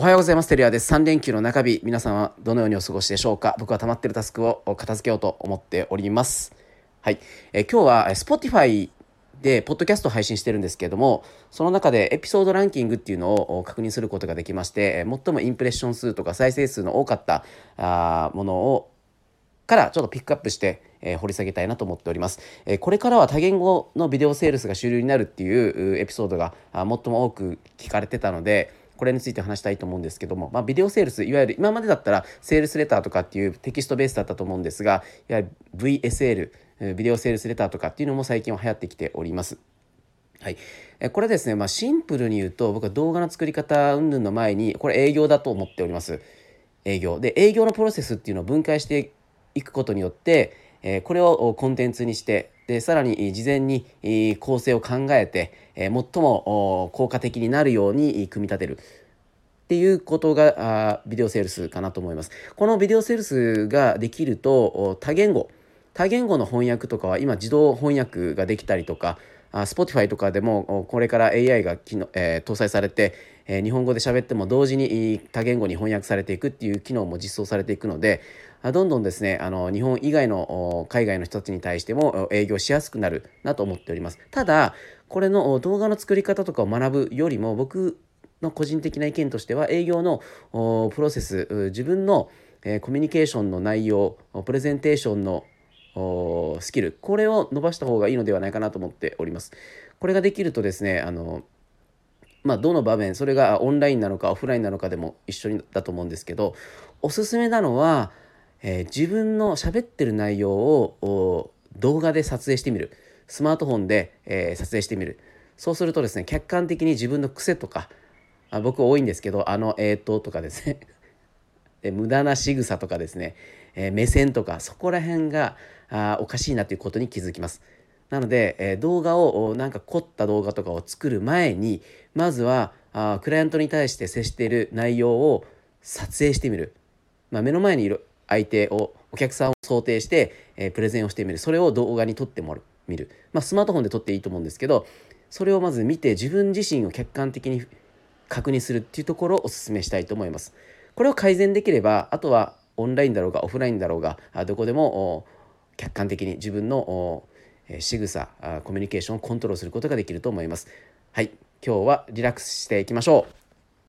おはようございます。テリアです。3連休の中日、皆さんはどのようにお過ごしでしょうか？僕は溜まってるタスクを片付けようと思っております。はい。え今日は Spotify で、ポッドキャスト配信してるんですけれども、その中でエピソードランキングっていうのを確認することができまして、最もインプレッション数とか再生数の多かったあものをからちょっとピックアップして、えー、掘り下げたいなと思っております、えー、これからは多言語のビデオセールスが主流になるっていうエピソードが最も多く聞かれてたので、これについて話したいと思うんですけども、まあ、ビデオセールス、いわゆる今までだったらセールスレターとかっていうテキストベースだったと思うんですが、いわゆる VSL、ビデオセールスレターとかっていうのも最近は流行ってきております。はい、これですね、まあ、シンプルに言うと僕は動画の作り方云々の前にこれ営業だと思っております。営業。で営業のプロセスっていうのを分解していくことによってえこれをコンテンツにしてでさらに事前に構成を考えて、え最も効果的になるように組み立てるっていうことがビデオセールスかなと思います。このビデオセールスができると多言語多言語の翻訳とかは今自動翻訳ができたりとかあ Spotify とかでもこれから AI が機能、えー、搭載されて、えー、日本語で喋っても同時に多言語に翻訳されていくっていう機能も実装されていくのでどんどんですねあの日本以外の海外の人たちに対しても営業しやすくなるなと思っております。ただこれの動画の作り方とかを学ぶよりも僕の個人的な意見としては営業のプロセス自分のコミュニケーションの内容プレゼンテーションのスキル。これを伸ばした方がいいのではないかなと思っております。これができるとですねあのまあ、どの場面それがオンラインなのかオフラインなのかでも一緒だと思うんですけどおすすめなのはえー、自分の喋ってる内容を動画で撮影してみる。スマートフォンで、えー、撮影してみる。そうするとですね客観的に自分の癖とかあ僕多いんですけどあのえーととかですねで 無駄な仕草とかですね、えー、目線とかそこら辺があおかしいなということに気づきます。なので、え、動画をなんか凝った動画とかを作る前にまずはあクライアントに対して接している内容を撮影してみる。まあ、目の前にいる相手をお客さんを想定して、え、プレゼンをしてみるそれを動画に撮ってもらう見る、まあ、スマートフォンで撮っていいと思うんですけどそれをまず見て自分自身を客観的に確認するっていうところをお勧めしたいと思います。これを改善できればあとはオンラインだろうがオフラインだろうがどこでも客観的に自分の仕草コミュニケーションをコントロールすることができると思います。はい今日はリラックスしていきましょう。